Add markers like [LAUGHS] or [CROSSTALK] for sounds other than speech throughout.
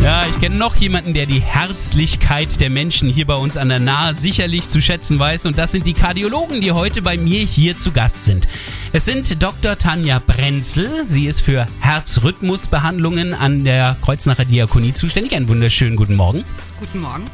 Ja, ich kenne noch jemanden, der die Herzlichkeit der Menschen hier bei uns an der Nahe sicherlich zu schätzen weiß. Und das sind die Kardiologen, die heute bei mir hier zu Gast sind. Es sind Dr. Tanja Brenzel. Sie ist für Herzrhythmusbehandlungen an der Kreuznacher Diakonie zuständig. Einen wunderschönen guten Morgen. Guten Morgen.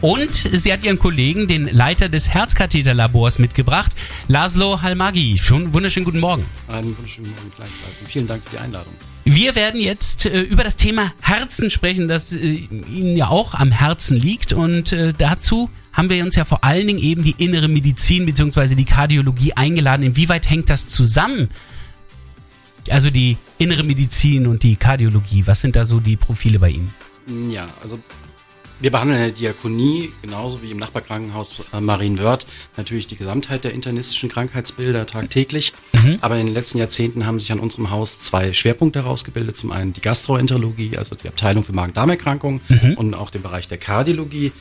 Und sie hat ihren Kollegen, den Leiter des Herzkatheterlabors, mitgebracht, Laszlo Halmagi. Schon wunderschönen guten Morgen. Einen wunderschönen Morgen gleichfalls und vielen Dank für die Einladung. Wir werden jetzt äh, über das Thema Herzen sprechen, das äh, Ihnen ja auch am Herzen liegt. Und äh, dazu haben wir uns ja vor allen Dingen eben die innere Medizin bzw. die Kardiologie eingeladen. Inwieweit hängt das zusammen? Also die innere Medizin und die Kardiologie, was sind da so die Profile bei Ihnen? Ja, also wir behandeln in der Diakonie, genauso wie im Nachbarkrankenhaus äh, Marienwörth, natürlich die Gesamtheit der internistischen Krankheitsbilder tagtäglich. Mhm. Aber in den letzten Jahrzehnten haben sich an unserem Haus zwei Schwerpunkte herausgebildet. Zum einen die Gastroenterologie, also die Abteilung für Magen-Darm-Erkrankungen mhm. und auch den Bereich der Kardiologie.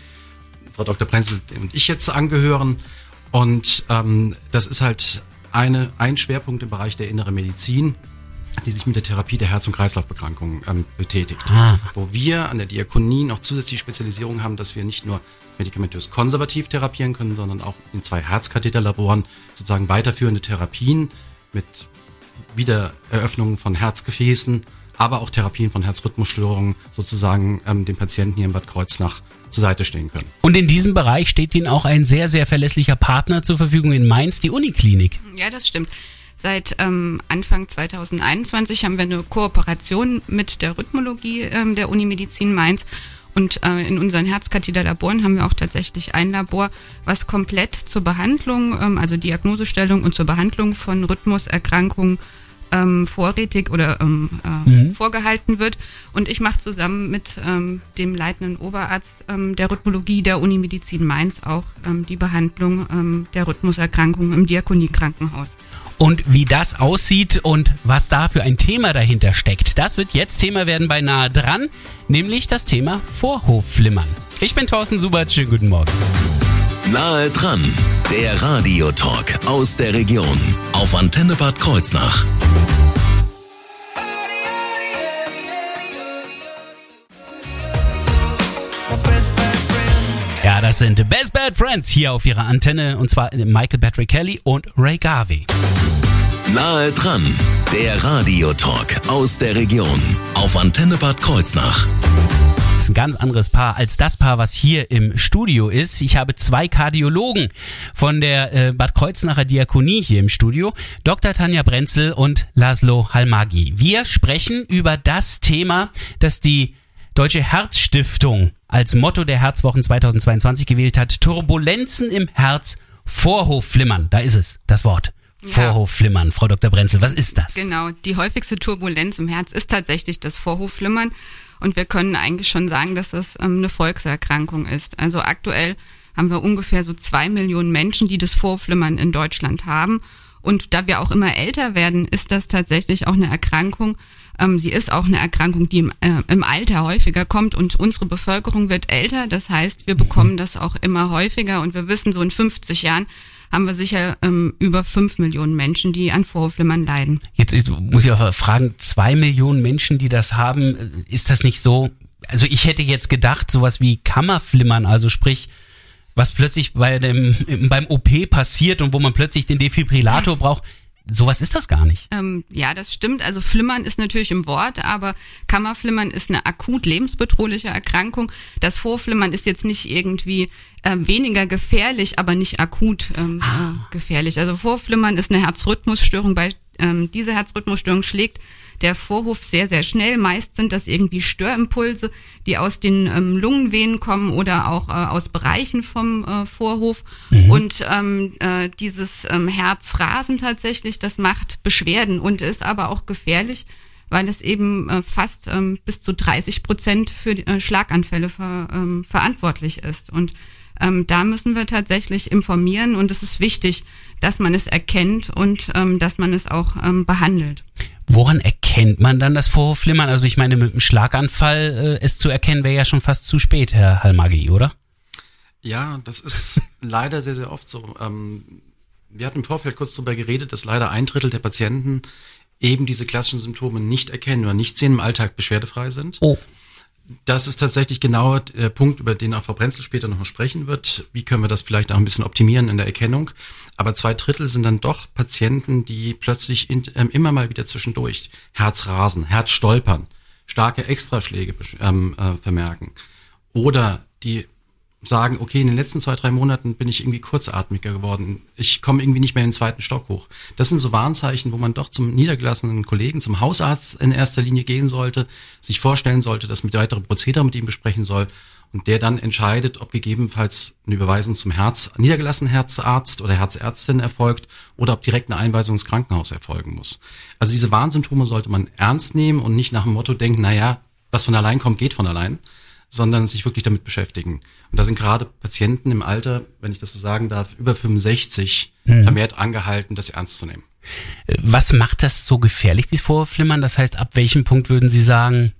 Frau Dr. Prenzel und ich jetzt angehören. Und ähm, das ist halt eine, ein Schwerpunkt im Bereich der inneren Medizin die sich mit der Therapie der Herz- und Kreislaufbekrankungen ähm, betätigt. Ah. Wo wir an der Diakonie noch zusätzliche Spezialisierung haben, dass wir nicht nur medikamentös konservativ therapieren können, sondern auch in zwei Herzkatheterlaboren sozusagen weiterführende Therapien mit Wiedereröffnungen von Herzgefäßen, aber auch Therapien von Herzrhythmusstörungen sozusagen ähm, den Patienten hier in Bad Kreuznach zur Seite stehen können. Und in diesem Bereich steht Ihnen auch ein sehr, sehr verlässlicher Partner zur Verfügung in Mainz, die Uniklinik. Ja, das stimmt. Seit ähm, Anfang 2021 haben wir eine Kooperation mit der Rhythmologie ähm, der Unimedizin Mainz. Und äh, in unseren Herzkatheterlaboren haben wir auch tatsächlich ein Labor, was komplett zur Behandlung, ähm, also Diagnosestellung und zur Behandlung von Rhythmuserkrankungen ähm, vorrätig oder ähm, äh, mhm. vorgehalten wird. Und ich mache zusammen mit ähm, dem leitenden Oberarzt ähm, der Rhythmologie der Unimedizin Mainz auch ähm, die Behandlung ähm, der Rhythmuserkrankungen im Diakoniekrankenhaus. Und wie das aussieht und was da für ein Thema dahinter steckt, das wird jetzt Thema werden bei Nahe dran, nämlich das Thema Vorhofflimmern. Ich bin Thorsten Subert, schönen guten Morgen. Nahe dran, der Radiotalk aus der Region auf Antenne Bad Kreuznach. Das sind Best Bad Friends hier auf ihrer Antenne und zwar Michael Patrick Kelly und Ray Garvey. Nahe dran, der Radiotalk aus der Region auf Antenne Bad Kreuznach. Das ist ein ganz anderes Paar als das Paar, was hier im Studio ist. Ich habe zwei Kardiologen von der äh, Bad Kreuznacher Diakonie hier im Studio, Dr. Tanja Brenzel und Laszlo Halmagi. Wir sprechen über das Thema, das die Deutsche Herzstiftung als Motto der Herzwochen 2022 gewählt hat. Turbulenzen im Herz, Vorhofflimmern. Da ist es, das Wort. Ja. Vorhofflimmern. Frau Dr. Brenzel, was ist das? Genau, die häufigste Turbulenz im Herz ist tatsächlich das Vorhofflimmern. Und wir können eigentlich schon sagen, dass das ähm, eine Volkserkrankung ist. Also aktuell haben wir ungefähr so zwei Millionen Menschen, die das Vorhofflimmern in Deutschland haben. Und da wir auch immer älter werden, ist das tatsächlich auch eine Erkrankung, ähm, sie ist auch eine Erkrankung, die im, äh, im Alter häufiger kommt und unsere Bevölkerung wird älter. Das heißt, wir bekommen das auch immer häufiger und wir wissen, so in 50 Jahren haben wir sicher ähm, über fünf Millionen Menschen, die an Vorhofflimmern leiden. Jetzt, jetzt muss ich auch fragen, zwei Millionen Menschen, die das haben, ist das nicht so? Also ich hätte jetzt gedacht, sowas wie Kammerflimmern, also sprich, was plötzlich bei dem, beim OP passiert und wo man plötzlich den Defibrillator [LAUGHS] braucht, sowas ist das gar nicht. Ähm, ja, das stimmt. Also Flimmern ist natürlich im Wort, aber Kammerflimmern ist eine akut lebensbedrohliche Erkrankung. Das Vorflimmern ist jetzt nicht irgendwie äh, weniger gefährlich, aber nicht akut ähm, ah. äh, gefährlich. Also Vorflimmern ist eine Herzrhythmusstörung. Bei ähm, diese Herzrhythmusstörung schlägt der Vorhof sehr, sehr schnell. Meist sind das irgendwie Störimpulse, die aus den ähm, Lungenvenen kommen oder auch äh, aus Bereichen vom äh, Vorhof. Mhm. Und ähm, äh, dieses ähm, Herzrasen tatsächlich, das macht Beschwerden und ist aber auch gefährlich, weil es eben äh, fast ähm, bis zu 30 Prozent für äh, Schlaganfälle ver, ähm, verantwortlich ist. Und ähm, da müssen wir tatsächlich informieren und es ist wichtig, dass man es erkennt und ähm, dass man es auch ähm, behandelt. Woran erkennt man dann das Vorhofflimmern? Also ich meine, mit einem Schlaganfall äh, es zu erkennen, wäre ja schon fast zu spät, Herr Halmagi, oder? Ja, das ist [LAUGHS] leider sehr, sehr oft so. Ähm, wir hatten im Vorfeld kurz darüber geredet, dass leider ein Drittel der Patienten eben diese klassischen Symptome nicht erkennen oder nicht sehen, im Alltag beschwerdefrei sind. Oh. Das ist tatsächlich genau der Punkt, über den auch Frau Brenzel später noch sprechen wird. Wie können wir das vielleicht auch ein bisschen optimieren in der Erkennung? Aber zwei Drittel sind dann doch Patienten, die plötzlich in, ähm, immer mal wieder zwischendurch Herzrasen, Herzstolpern, starke Extraschläge ähm, äh, vermerken. Oder die sagen, okay, in den letzten zwei, drei Monaten bin ich irgendwie kurzatmiger geworden. Ich komme irgendwie nicht mehr in den zweiten Stock hoch. Das sind so Warnzeichen, wo man doch zum niedergelassenen Kollegen, zum Hausarzt in erster Linie gehen sollte, sich vorstellen sollte, dass mit weitere Prozedere mit ihm besprechen soll und der dann entscheidet, ob gegebenenfalls eine Überweisung zum Herz, niedergelassenen Herzarzt oder Herzärztin erfolgt oder ob direkt eine Einweisung ins Krankenhaus erfolgen muss. Also diese Warnsymptome sollte man ernst nehmen und nicht nach dem Motto denken, naja, was von allein kommt, geht von allein, sondern sich wirklich damit beschäftigen. Und da sind gerade Patienten im Alter, wenn ich das so sagen darf, über 65 hm. vermehrt angehalten, das ernst zu nehmen. Was macht das so gefährlich, dieses Vorflimmern? Das heißt, ab welchem Punkt würden Sie sagen,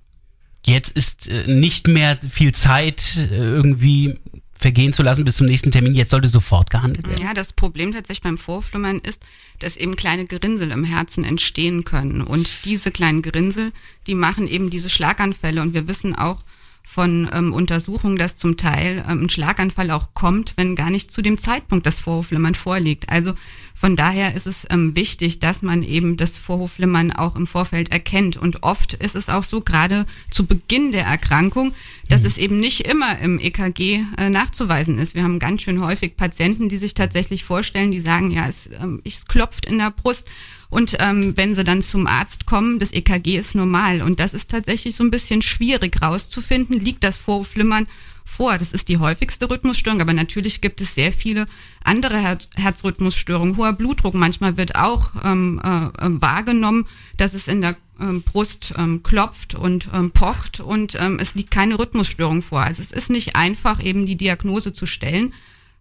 jetzt ist äh, nicht mehr viel Zeit, äh, irgendwie vergehen zu lassen bis zum nächsten Termin. Jetzt sollte sofort gehandelt werden. Ja, das Problem tatsächlich beim Vorflimmern ist, dass eben kleine Gerinnsel im Herzen entstehen können. Und diese kleinen Gerinnsel, die machen eben diese Schlaganfälle. Und wir wissen auch, von ähm, Untersuchungen, dass zum Teil ähm, ein Schlaganfall auch kommt, wenn gar nicht zu dem Zeitpunkt das Vorhofflimmern vorliegt. Also von daher ist es ähm, wichtig, dass man eben das Vorhofflimmern auch im Vorfeld erkennt. Und oft ist es auch so, gerade zu Beginn der Erkrankung, dass mhm. es eben nicht immer im EKG äh, nachzuweisen ist. Wir haben ganz schön häufig Patienten, die sich tatsächlich vorstellen, die sagen, ja, es, ähm, es klopft in der Brust und ähm, wenn sie dann zum Arzt kommen, das EKG ist normal. Und das ist tatsächlich so ein bisschen schwierig rauszufinden. Liegt das Vorflimmern vor? Das ist die häufigste Rhythmusstörung, aber natürlich gibt es sehr viele andere Herz Herzrhythmusstörungen. Hoher Blutdruck manchmal wird auch ähm, äh, ähm, wahrgenommen, dass es in der ähm, Brust ähm, klopft und ähm, pocht und ähm, es liegt keine Rhythmusstörung vor. Also es ist nicht einfach, eben die Diagnose zu stellen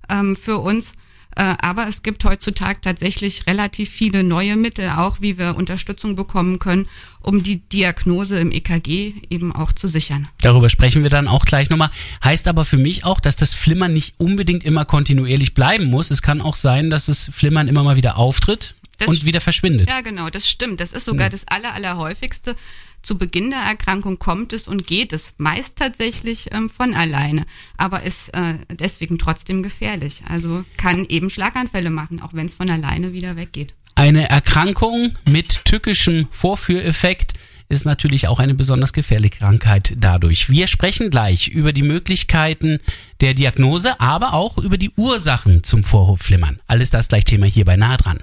ähm, für uns. Äh, aber es gibt heutzutage tatsächlich relativ viele neue Mittel, auch wie wir Unterstützung bekommen können, um die Diagnose im EKG eben auch zu sichern. Darüber sprechen wir dann auch gleich nochmal. Heißt aber für mich auch, dass das Flimmern nicht unbedingt immer kontinuierlich bleiben muss. Es kann auch sein, dass das Flimmern immer mal wieder auftritt. Das und wieder verschwindet. Ja, genau, das stimmt. Das ist sogar das aller, allerhäufigste zu Beginn der Erkrankung kommt es und geht es meist tatsächlich ähm, von alleine, aber ist äh, deswegen trotzdem gefährlich. Also kann eben Schlaganfälle machen, auch wenn es von alleine wieder weggeht. Eine Erkrankung mit tückischem Vorführeffekt ist natürlich auch eine besonders gefährliche Krankheit dadurch. Wir sprechen gleich über die Möglichkeiten der Diagnose, aber auch über die Ursachen zum Vorhofflimmern. Alles das gleich Thema hier bei Nahe dran.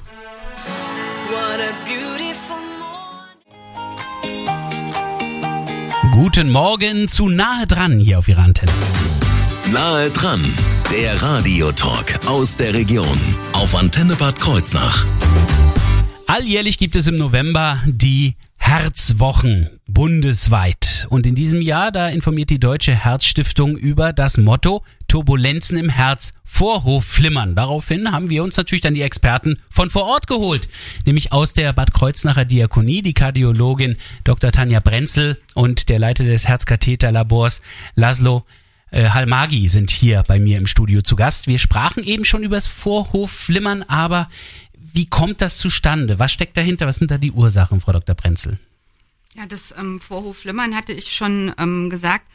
Guten Morgen zu Nahe dran hier auf Ihrer Antenne. Nahe dran, der Radiotalk aus der Region auf Antenne Bad Kreuznach. Alljährlich gibt es im November die Herzwochen bundesweit. Und in diesem Jahr, da informiert die Deutsche Herzstiftung über das Motto Turbulenzen im Herz, Vorhof flimmern. Daraufhin haben wir uns natürlich dann die Experten von vor Ort geholt, nämlich aus der Bad Kreuznacher Diakonie, die Kardiologin Dr. Tanja Brenzel und der Leiter des Herzkatheterlabors Laszlo äh, Halmagi sind hier bei mir im Studio zu Gast. Wir sprachen eben schon über das Vorhofflimmern, aber wie kommt das zustande? Was steckt dahinter? Was sind da die Ursachen, Frau Dr. Brenzel? Ja, das ähm, Vorhofflimmern hatte ich schon ähm, gesagt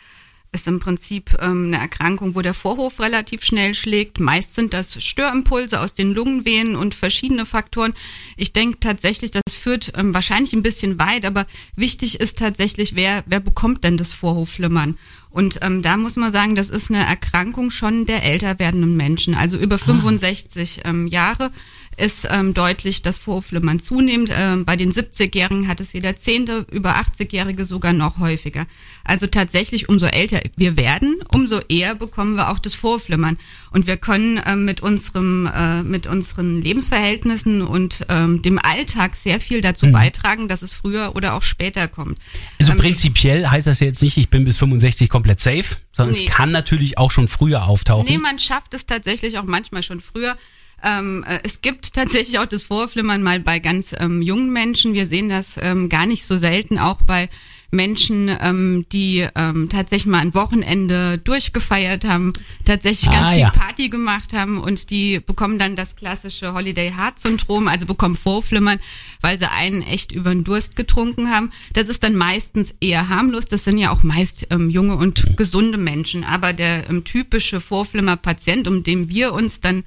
ist im Prinzip ähm, eine Erkrankung, wo der Vorhof relativ schnell schlägt. Meist sind das Störimpulse aus den Lungenvenen und verschiedene Faktoren. Ich denke tatsächlich, das führt ähm, wahrscheinlich ein bisschen weit, aber wichtig ist tatsächlich, wer, wer bekommt denn das Vorhofflimmern? Und ähm, da muss man sagen, das ist eine Erkrankung schon der älter werdenden Menschen, also über 65 ah. ähm, Jahre ist ähm, deutlich das Vorhofflimmern zunehmend. Ähm, bei den 70-Jährigen hat es jeder Zehnte, über 80-Jährige sogar noch häufiger. Also tatsächlich, umso älter wir werden, umso eher bekommen wir auch das Vorflimmern. Und wir können ähm, mit unserem, äh, mit unseren Lebensverhältnissen und ähm, dem Alltag sehr viel dazu mhm. beitragen, dass es früher oder auch später kommt. Also ähm, prinzipiell heißt das jetzt nicht, ich bin bis 65 komplett safe, sondern nee. es kann natürlich auch schon früher auftauchen. Nee, man schafft es tatsächlich auch manchmal schon früher. Ähm, äh, es gibt tatsächlich auch das Vorflimmern mal bei ganz ähm, jungen Menschen. Wir sehen das ähm, gar nicht so selten auch bei Menschen, ähm, die ähm, tatsächlich mal ein Wochenende durchgefeiert haben, tatsächlich ganz Ah, viel ja. Party gemacht haben und die bekommen dann das klassische Holiday Heart Syndrom, also bekommen Vorflimmern, weil sie einen echt über den Durst getrunken haben. Das ist dann meistens eher harmlos. Das sind ja auch meist ähm, junge und gesunde Menschen. Aber der ähm, typische Vorflimmer-Patient, um den wir uns dann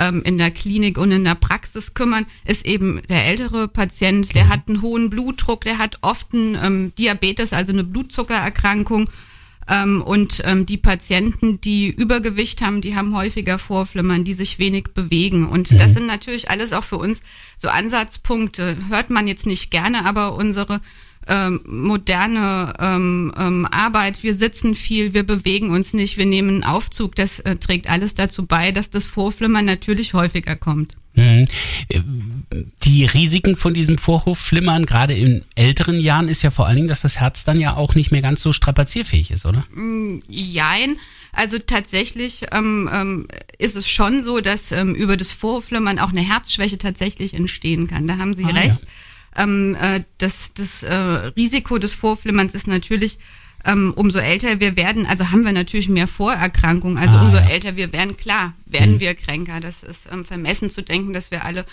ähm, in der Klinik und in der Praxis kümmern, ist eben der ältere Patient, der hat einen hohen Blutdruck, der hat oft einen ähm, Diabetes, also eine Blutzuckererkrankung. Ähm, und ähm, die Patienten, die Übergewicht haben, die haben häufiger Vorflimmern, die sich wenig bewegen. Und das sind natürlich alles auch für uns so Ansatzpunkte. Hört man jetzt nicht gerne, aber unsere ähm, moderne ähm, ähm, Arbeit, wir sitzen viel, wir bewegen uns nicht, wir nehmen einen Aufzug, das äh, trägt alles dazu bei, dass das Vorflimmern natürlich häufiger kommt. Mhm. Die Risiken von diesem Vorhofflimmern, gerade in älteren Jahren, ist ja vor allen Dingen, dass das Herz dann ja auch nicht mehr ganz so strapazierfähig ist, oder? Jein. Also tatsächlich ähm, ähm, ist es schon so, dass ähm, über das Vorflimmern auch eine Herzschwäche tatsächlich entstehen kann. Da haben Sie Ah, recht. Ähm, äh, das das äh, Risiko des Vorflimmerns ist natürlich, ähm, umso älter wir werden, also haben wir natürlich mehr Vorerkrankungen. Also Ah, umso ja. älter wir werden, klar, werden wir kränker. Das ist ähm, vermessen zu denken, dass wir alle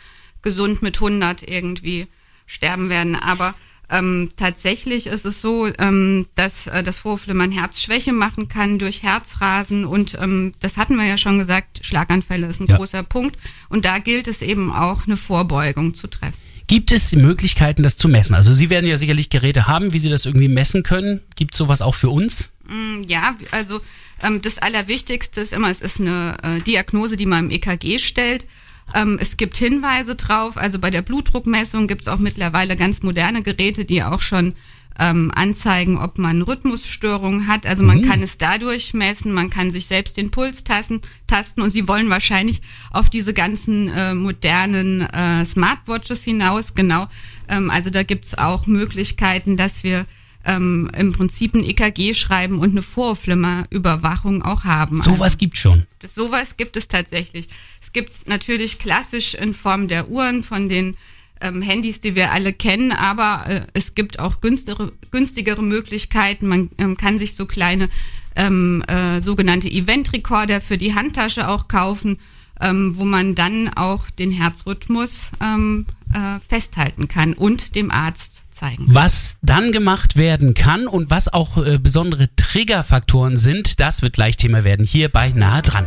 gesund mit 100 irgendwie sterben werden. Aber ähm, tatsächlich ist es so, ähm, dass äh, das Vorflimmern Herzschwäche machen kann durch Herzrasen und ähm, das hatten wir ja schon gesagt, Schlaganfälle ist ein Ja. großer Punkt und da gilt es eben auch eine Vorbeugung zu treffen. Gibt es Möglichkeiten, das zu messen? Also Sie werden ja sicherlich Geräte haben, wie Sie das irgendwie messen können. Gibt es sowas auch für uns? Mm, Ja, also ähm, das Allerwichtigste ist immer, es ist eine äh, Diagnose, die man im EKG stellt. Ähm, es gibt Hinweise drauf, also bei der Blutdruckmessung gibt es auch mittlerweile ganz moderne Geräte, die auch schon ähm, anzeigen, ob man Rhythmusstörungen hat. Also man kann es dadurch messen, man kann sich selbst den Puls tasten, tasten und sie wollen wahrscheinlich auf diese ganzen äh, modernen äh, Smartwatches hinaus. Genau, ähm, also da gibt es auch Möglichkeiten, dass wir ähm, im Prinzip ein EKG schreiben und eine Vorflimmerüberwachung auch haben. Sowas gibt schon. Das, sowas gibt es tatsächlich. Es gibt es natürlich klassisch in Form der Uhren von den ähm, Handys, die wir alle kennen, aber äh, es gibt auch günstigere, günstigere Möglichkeiten. Man ähm, kann sich so kleine ähm, äh, sogenannte Event-Recorder für die Handtasche auch kaufen, ähm, wo man dann auch den Herzrhythmus ähm, äh, festhalten kann und dem Arzt zeigen. Was dann gemacht werden kann und was auch äh, besondere Triggerfaktoren sind, das wird gleich Thema werden hier bei Nahe dran.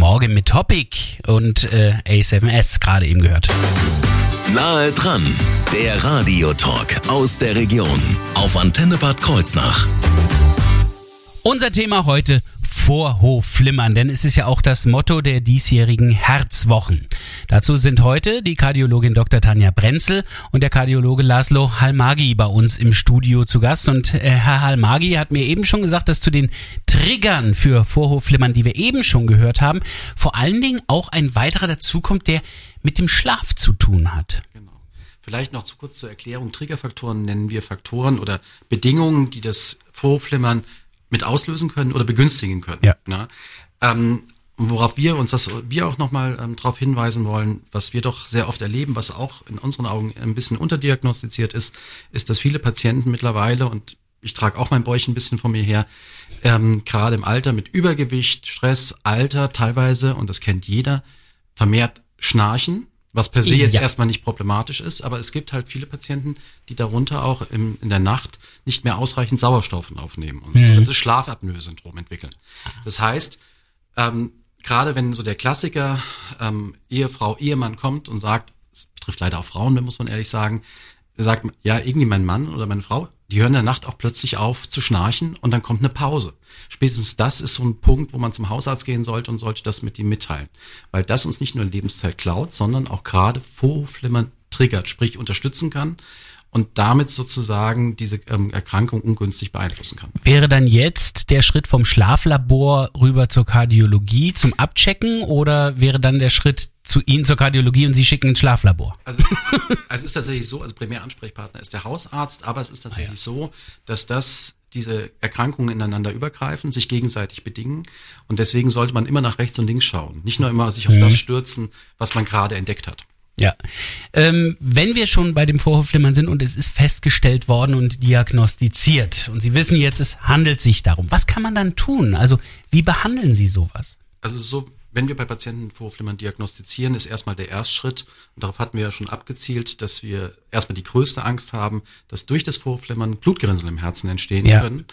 Morgen mit Topic und äh, A7S gerade eben gehört. Nahe dran, der Radiotalk aus der Region auf Antenne Bad Kreuznach. Unser Thema heute Vorhofflimmern, denn es ist ja auch das Motto der diesjährigen Herzwochen. Dazu sind heute die Kardiologin Dr. Tanja Brenzel und der Kardiologe Laszlo Halmagi bei uns im Studio zu Gast. Und äh, Herr Halmagi hat mir eben schon gesagt, dass zu den Triggern für Vorhofflimmern, die wir eben schon gehört haben, vor allen Dingen auch ein weiterer dazukommt, der mit dem Schlaf zu tun hat. Genau. Vielleicht noch zu kurz zur Erklärung. Triggerfaktoren nennen wir Faktoren oder Bedingungen, die das Vorflimmern mit auslösen können oder begünstigen können. Ja. Ne? Ähm, worauf wir uns, was wir auch nochmal ähm, darauf hinweisen wollen, was wir doch sehr oft erleben, was auch in unseren Augen ein bisschen unterdiagnostiziert ist, ist, dass viele Patienten mittlerweile, und ich trage auch mein Bäuchchen ein bisschen von mir her, ähm, gerade im Alter mit Übergewicht, Stress, Alter teilweise, und das kennt jeder, vermehrt schnarchen, was per se jetzt Ja. erstmal nicht problematisch ist, aber es gibt halt viele Patienten, die darunter auch im, in der Nacht nicht mehr ausreichend Sauerstoff aufnehmen und Mhm. so sogenanntes Schlafapnoe-Syndrom entwickeln. Das heißt, ähm, gerade wenn so der Klassiker ähm, Ehefrau, Ehemann kommt und sagt, es betrifft leider auch Frauen, muss man ehrlich sagen, sagt, ja, irgendwie mein Mann oder meine Frau, die hören in der Nacht auch plötzlich auf zu schnarchen und dann kommt eine Pause. Spätestens das ist so ein Punkt, wo man zum Hausarzt gehen sollte und sollte das mit ihm mitteilen. Weil das uns nicht nur Lebenszeit klaut, sondern auch gerade Vorflimmern triggert, sprich unterstützen kann und damit sozusagen diese ähm, Erkrankung ungünstig beeinflussen kann. Wäre dann jetzt der Schritt vom Schlaflabor rüber zur Kardiologie zum Abchecken oder wäre dann der Schritt zu Ihnen zur Kardiologie und Sie schicken ins Schlaflabor? Also, also [LAUGHS] es ist tatsächlich so, also Primäransprechpartner ist der Hausarzt, aber es ist tatsächlich ah, ja. so, dass das diese Erkrankungen ineinander übergreifen, sich gegenseitig bedingen. Und deswegen sollte man immer nach rechts und links schauen. Nicht nur immer sich auf mhm. das stürzen, was man gerade entdeckt hat. Ja. Ähm, wenn wir schon bei dem Vorhofflimmern sind und es ist festgestellt worden und diagnostiziert und Sie wissen jetzt, es handelt sich darum, was kann man dann tun? Also wie behandeln Sie sowas? Also so, wenn wir bei Patienten Vorhofflimmern diagnostizieren, ist erstmal der Erstschritt, und darauf hatten wir ja schon abgezielt, dass wir erstmal die größte Angst haben, dass durch das Vorhofflimmern Blutgerinnsel im Herzen entstehen ja. können,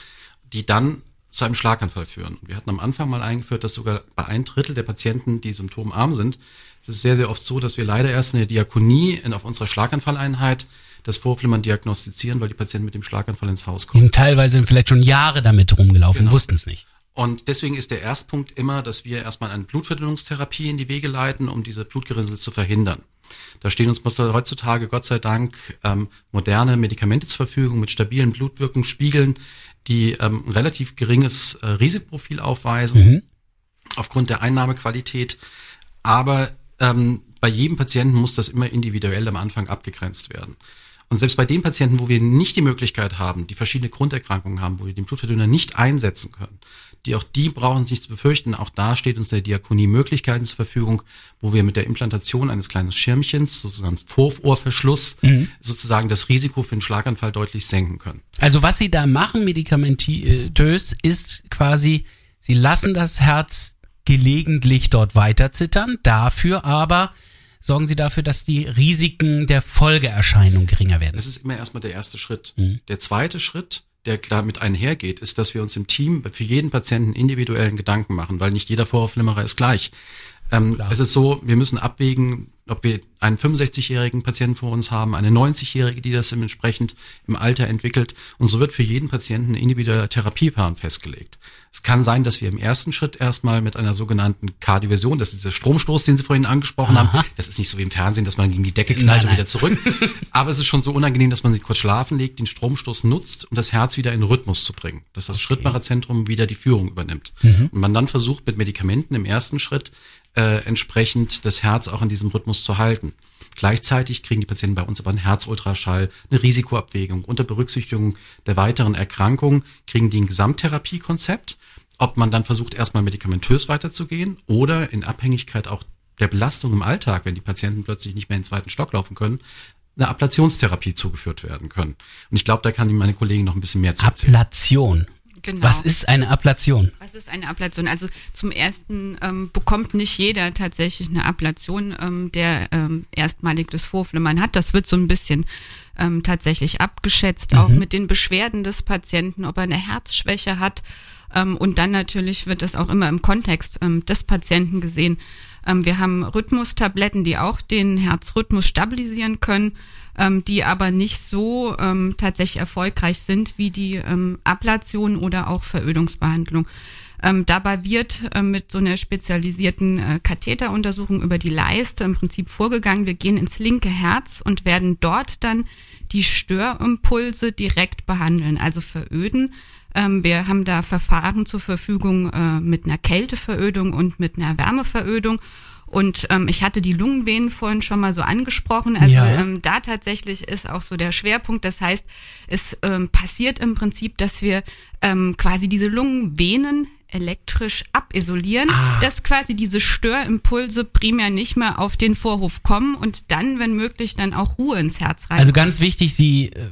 die dann zu einem Schlaganfall führen. Wir hatten am Anfang mal eingeführt, dass sogar bei ein Drittel der Patienten, die symptomarm sind, es ist sehr, sehr oft so, dass wir leider erst in der Diakonie in, auf unserer Schlaganfalleinheit das Vorflimmern diagnostizieren, weil die Patienten mit dem Schlaganfall ins Haus kommen. Die sind teilweise vielleicht schon Jahre damit rumgelaufen, genau. wussten es nicht. Und deswegen ist der Erstpunkt immer, dass wir erstmal eine Blutverdünnungstherapie in die Wege leiten, um diese Blutgerinnsel zu verhindern. Da stehen uns heutzutage Gott sei Dank ähm, moderne Medikamente zur Verfügung mit stabilen Blutwirkungsspiegeln, die ähm, ein relativ geringes äh, Risikoprofil aufweisen mhm. aufgrund der Einnahmequalität. Aber ähm, bei jedem Patienten muss das immer individuell am Anfang abgegrenzt werden. Und selbst bei den Patienten, wo wir nicht die Möglichkeit haben, die verschiedene Grunderkrankungen haben, wo wir den Blutverdünner nicht einsetzen können, die auch die brauchen sich zu befürchten. Auch da steht uns der Diakonie Möglichkeiten zur Verfügung, wo wir mit der Implantation eines kleinen Schirmchens, sozusagen Vorohrverschluss, mhm. sozusagen das Risiko für einen Schlaganfall deutlich senken können. Also was Sie da machen, medikamentös, ist quasi, Sie lassen das Herz gelegentlich dort weiter zittern, dafür aber sorgen Sie dafür, dass die Risiken der Folgeerscheinung geringer werden. Das ist immer erstmal der erste Schritt. Mhm. Der zweite Schritt, der damit einhergeht, ist, dass wir uns im Team für jeden Patienten individuellen Gedanken machen, weil nicht jeder Vorhofflimmerer ist gleich. Ähm, es ist so, wir müssen abwägen, ob wir einen 65-jährigen Patienten vor uns haben, eine 90-jährige, die das entsprechend im Alter entwickelt. Und so wird für jeden Patienten ein individueller Therapieplan festgelegt. Es kann sein, dass wir im ersten Schritt erstmal mit einer sogenannten Kardioversion, das ist dieser Stromstoß, den Sie vorhin angesprochen Aha. haben, das ist nicht so wie im Fernsehen, dass man gegen die Decke knallt nein, und wieder zurück. [LAUGHS] Aber es ist schon so unangenehm, dass man sich kurz schlafen legt, den Stromstoß nutzt, um das Herz wieder in Rhythmus zu bringen, dass das okay. Schrittmacherzentrum wieder die Führung übernimmt. Mhm. Und man dann versucht mit Medikamenten im ersten Schritt äh, entsprechend das Herz auch in diesem Rhythmus zu halten. Gleichzeitig kriegen die Patienten bei uns aber einen Herzultraschall, eine Risikoabwägung. Unter Berücksichtigung der weiteren Erkrankungen kriegen die ein Gesamttherapiekonzept, ob man dann versucht, erstmal medikamentös weiterzugehen oder in Abhängigkeit auch der Belastung im Alltag, wenn die Patienten plötzlich nicht mehr in den zweiten Stock laufen können, eine Ablationstherapie zugeführt werden können. Und ich glaube, da kann meine Kollegin noch ein bisschen mehr zu erzählen. Ablation. Genau. Was ist eine Ablation? Was ist eine Ablation? Also zum ersten ähm, bekommt nicht jeder tatsächlich eine Ablation, ähm, der ähm, erstmalig das Vorflimmern hat. Das wird so ein bisschen ähm, tatsächlich abgeschätzt, mhm. auch mit den Beschwerden des Patienten, ob er eine Herzschwäche hat. Ähm, und dann natürlich wird das auch immer im Kontext ähm, des Patienten gesehen. Ähm, wir haben Rhythmustabletten, die auch den Herzrhythmus stabilisieren können, die aber nicht so tatsächlich erfolgreich sind wie die Ablation oder auch Verödungsbehandlung. Ähm, dabei wird äh, mit so einer spezialisierten äh, Katheteruntersuchung über die Leiste im Prinzip vorgegangen. Wir gehen ins linke Herz und werden dort dann die Störimpulse direkt behandeln, also veröden. Ähm, wir haben da Verfahren zur Verfügung äh, mit einer Kälteverödung und mit einer Wärmeverödung. Und ähm, ich hatte die Lungenvenen vorhin schon mal so angesprochen. Also ja. ähm, da tatsächlich ist auch so der Schwerpunkt. Das heißt, es ähm, passiert im Prinzip, dass wir ähm, quasi diese Lungenvenen elektrisch abisolieren, ah. dass quasi diese Störimpulse primär nicht mehr auf den Vorhof kommen und dann, wenn möglich, dann auch Ruhe ins Herz rein. Also ganz wichtig, Sie äh,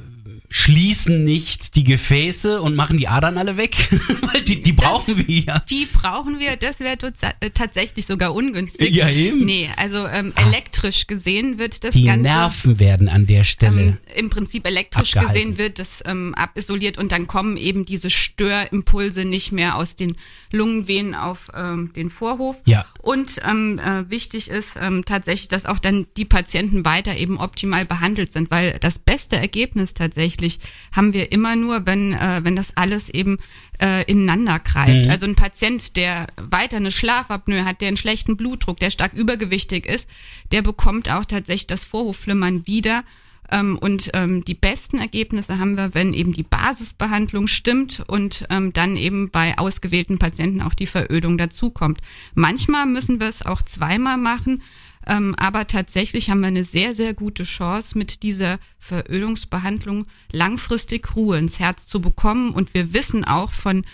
schließen nicht die Gefäße und machen die Adern alle weg? [LAUGHS] Weil die, die brauchen das, wir ja. Die brauchen wir, das wäre äh, tatsächlich sogar ungünstig. Ja, eben. Nee, also ähm, ah. elektrisch gesehen wird das die Ganze. Die Nerven werden an der Stelle. Ähm, Im Prinzip elektrisch abgehalten. gesehen wird das ähm, abisoliert und dann kommen eben diese Störimpulse nicht mehr aus den Lungenvenen auf ähm, den Vorhof. Ja. Und ähm, äh, wichtig ist ähm, tatsächlich, dass auch dann die Patienten weiter eben optimal behandelt sind, weil das beste Ergebnis tatsächlich tatsächlich haben wir immer nur, wenn, äh, wenn das alles eben äh, ineinander greift. Mhm. Also ein Patient, der weiter eine Schlafapnoe hat, der einen schlechten Blutdruck, der stark übergewichtig ist, der bekommt auch tatsächlich das Vorhofflimmern wieder Ähm, und ähm, die besten Ergebnisse haben wir, wenn eben die Basisbehandlung stimmt und ähm, dann eben bei ausgewählten Patienten auch die Verödung dazukommt. Manchmal müssen wir es auch zweimal machen. Ähm, aber tatsächlich haben wir eine sehr, sehr gute Chance, mit dieser Verölungsbehandlung langfristig Ruhe ins Herz zu bekommen. Und wir wissen auch von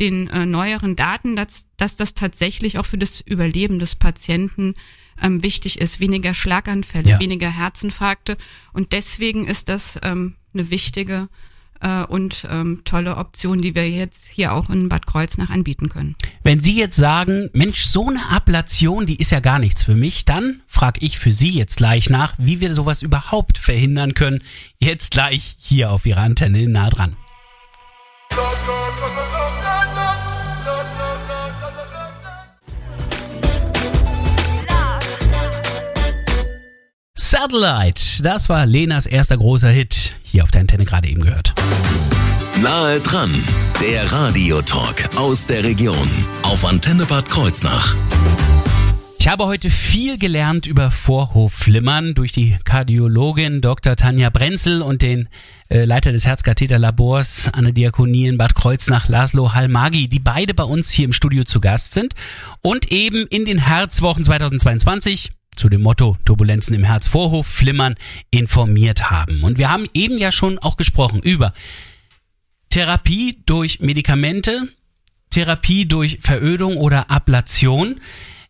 den äh, neueren Daten, dass, dass das tatsächlich auch für das Überleben des Patienten ähm, wichtig ist. Weniger Schlaganfälle, Ja. weniger Herzinfarkte. Und deswegen ist das ähm, eine wichtige äh, und ähm, tolle Option, die wir jetzt hier auch in Bad Kreuznach anbieten können. Wenn Sie jetzt sagen, Mensch, so eine Ablation, die ist ja gar nichts für mich, dann frage ich für Sie jetzt gleich nach, wie wir sowas überhaupt verhindern können. Jetzt gleich hier auf Ihrer Antenne nah dran. Satellite, das war Lenas erster großer Hit, hier auf der Antenne gerade eben gehört. Nahe dran, der Radiotalk aus der Region auf Antenne Bad Kreuznach. Ich habe heute viel gelernt über Vorhofflimmern durch die Kardiologin Dr. Tanja Brenzel und den äh, Leiter des Herzkatheterlabors an der Diakonie in Bad Kreuznach, Laszlo Halmagi, die beide bei uns hier im Studio zu Gast sind und eben in den Herzwochen 2022 zu dem Motto Turbulenzen im Herzvorhof flimmern informiert haben. Und wir haben eben ja schon auch gesprochen über Therapie durch Medikamente, Therapie durch Verödung oder Ablation.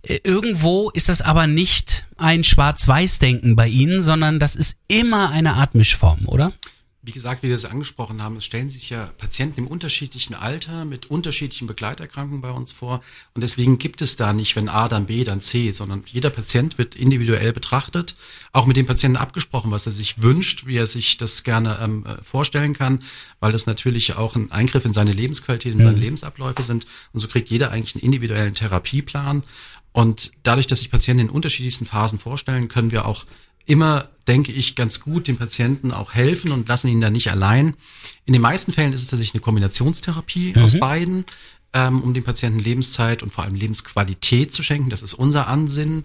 Äh, Irgendwo ist das aber nicht ein Schwarz-Weiß-Denken bei Ihnen, sondern das ist immer eine Art Mischform, oder? Wie gesagt, wie wir es angesprochen haben, es stellen sich ja Patienten im unterschiedlichen Alter mit unterschiedlichen Begleiterkrankungen bei uns vor. Und deswegen gibt es da nicht, wenn A, dann B, dann C, sondern jeder Patient wird individuell betrachtet, auch mit dem Patienten abgesprochen, was er sich wünscht, wie er sich das gerne ähm, äh, vorstellen kann, weil das natürlich auch ein Eingriff in seine Lebensqualität, in seine Lebensabläufe sind. Und so kriegt jeder eigentlich einen individuellen Therapieplan. Und dadurch, dass sich Patienten in unterschiedlichsten Phasen vorstellen, können wir auch immer, denke ich, ganz gut dem Patienten auch helfen und lassen ihn da nicht allein. In den meisten Fällen ist es tatsächlich eine Kombinationstherapie aus beiden, ähm, um dem Patienten Lebenszeit und vor allem Lebensqualität zu schenken. Das ist unser Ansinnen,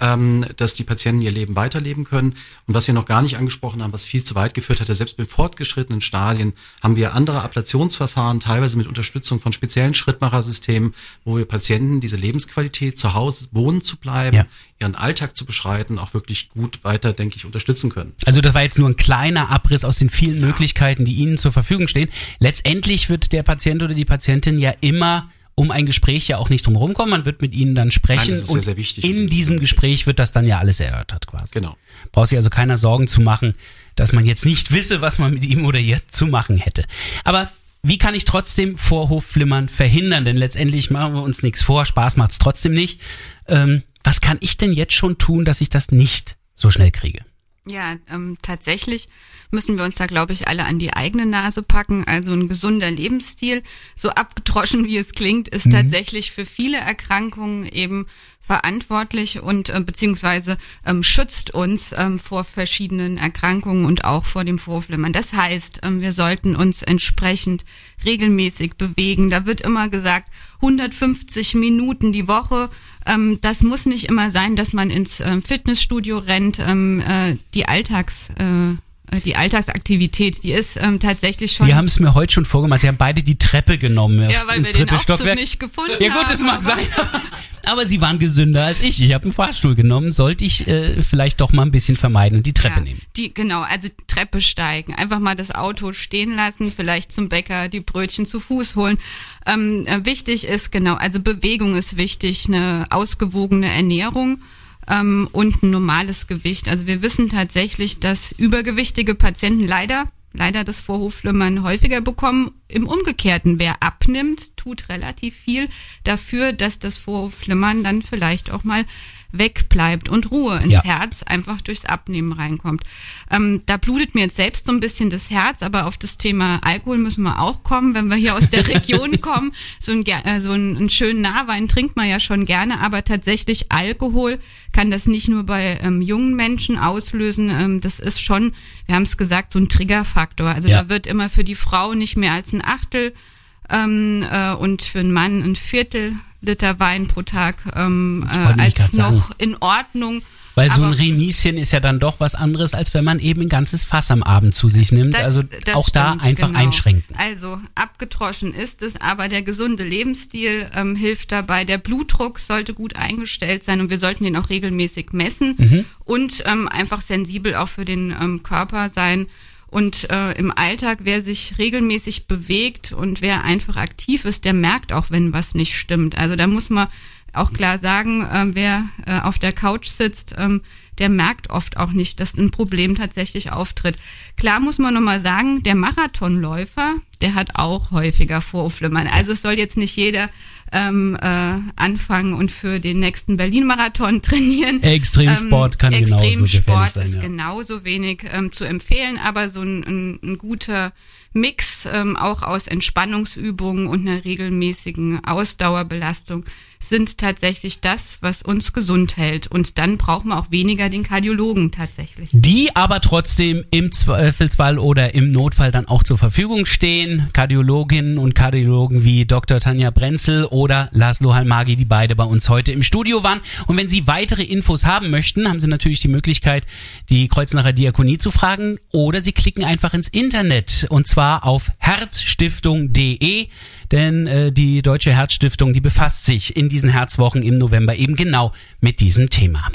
ähm, dass die Patienten ihr Leben weiterleben können. Und was wir noch gar nicht angesprochen haben, was viel zu weit geführt hatte, selbst mit fortgeschrittenen Stadien haben wir andere Ablationsverfahren, teilweise mit Unterstützung von speziellen Schrittmachersystemen, wo wir Patienten diese Lebensqualität zu Hause wohnen zu bleiben, Ja. ihren Alltag zu beschreiten, auch wirklich gut weiter, denke ich, unterstützen können. Also das war jetzt nur ein kleiner Abriss aus den vielen Möglichkeiten, die Ihnen zur Verfügung stehen. Letztendlich wird der Patient oder die Patientin ja immer um ein Gespräch ja auch nicht drum rumkommen. Man wird mit Ihnen dann sprechen Nein, das ist sehr, und sehr wichtig, in diesem. Gespräch wird das dann ja alles erörtert quasi. Genau. Braucht sich also keiner Sorgen zu machen, dass man jetzt nicht wisse, was man mit ihm oder ihr zu machen hätte. Aber wie kann ich trotzdem Vorhofflimmern verhindern? Denn letztendlich machen wir uns nichts vor, Spaß macht's trotzdem nicht. Ähm, was kann ich denn jetzt schon tun, dass ich das nicht so schnell kriege? Ja, ähm, tatsächlich müssen wir uns da, glaube ich, alle an die eigene Nase packen. Also ein gesunder Lebensstil, so abgedroschen wie es klingt, ist tatsächlich für viele Erkrankungen eben verantwortlich und äh, beziehungsweise ähm, schützt uns ähm, vor verschiedenen Erkrankungen und auch vor dem Vorflimmern. Das heißt, ähm, wir sollten uns entsprechend regelmäßig bewegen. Da wird immer gesagt, 150 Minuten die Woche. Ähm, das muss nicht immer sein, dass man ins ähm, Fitnessstudio rennt. Ähm, äh, die Alltags äh, die Alltagsaktivität, die ist ähm, tatsächlich schon. Sie haben es mir heute schon vorgemacht. Sie haben beide die Treppe genommen ja, aufs- weil ins wir den dritte Aufzug Stockwerk. nicht gefunden Ja gut, haben. das mag sein. [LAUGHS] Aber Sie waren gesünder als ich. Ich habe einen Fahrstuhl genommen. Sollte ich äh, vielleicht doch mal ein bisschen vermeiden und die Treppe Ja, nehmen. Die, genau, also Treppe steigen, einfach mal das Auto stehen lassen, vielleicht zum Bäcker die Brötchen zu Fuß holen. Ähm, äh, wichtig ist, genau, also Bewegung ist wichtig, eine ausgewogene Ernährung ähm, und ein normales Gewicht. Also wir wissen tatsächlich, dass übergewichtige Patienten leider leider das Vorhofflimmern häufiger bekommen. Im Umgekehrten, wer abnimmt, tut relativ viel dafür, dass das Vorhofflimmern dann vielleicht auch mal wegbleibt und Ruhe ins Ja. Herz einfach durchs Abnehmen reinkommt. Ähm, da blutet mir jetzt selbst so ein bisschen das Herz, aber auf das Thema Alkohol müssen wir auch kommen, wenn wir hier aus der [LAUGHS] Region kommen. So, ein, äh, so einen, einen schönen Nahwein trinkt man ja schon gerne, aber tatsächlich Alkohol kann das nicht nur bei ähm, jungen Menschen auslösen. Ähm, das ist schon, wir haben es gesagt, so ein Triggerfaktor. Also Ja. da wird immer für die Frau nicht mehr als ein Achtel ähm, äh, und für einen Mann ein Viertel Liter Wein pro Tag ähm, äh, als noch sagen. in Ordnung. Weil so ein Aber- Renieschen ist ja dann doch was anderes, als wenn man eben ein ganzes Fass am Abend zu sich nimmt. Das- also das auch da stimmt, einfach genau. einschränken. Also abgetroschen ist es, aber der gesunde Lebensstil ähm, hilft dabei. Der Blutdruck sollte gut eingestellt sein und wir sollten den auch regelmäßig messen Mhm. und ähm, einfach sensibel auch für den ähm, Körper sein. Und äh, im Alltag, wer sich regelmäßig bewegt und wer einfach aktiv ist, der merkt auch, wenn was nicht stimmt. Also da muss man auch klar sagen, ähm, wer äh, auf der Couch sitzt, ähm, der merkt oft auch nicht, dass ein Problem tatsächlich auftritt. Klar muss man nochmal sagen, der Marathonläufer, der hat auch häufiger Vorflimmern. Also es soll jetzt nicht jeder ähm, äh, anfangen und für den nächsten Berlin-Marathon [LAUGHS] trainieren. Extremsport kann genauso gefährlich Extremsport ist ja. genauso wenig ähm, zu empfehlen, aber so ein, ein, ein guter Mix ähm, auch aus Entspannungsübungen und einer regelmäßigen Ausdauerbelastung sind tatsächlich das, was uns gesund hält. Und dann braucht man auch weniger den Kardiologen tatsächlich. Die aber trotzdem im Zweifelsfall oder im Notfall dann auch zur Verfügung stehen. Kardiologinnen und Kardiologen wie Dr. Tanja Brenzel oder Laszlo Halmagi, die beide bei uns heute im Studio waren. Und wenn Sie weitere Infos haben möchten, haben Sie natürlich die Möglichkeit, die Kreuznacher Diakonie zu fragen oder Sie klicken einfach ins Internet und zwar auf herzstiftung.de, denn äh, die Deutsche Herzstiftung, die befasst sich in diesen Herzwochen im November eben genau mit diesem Thema.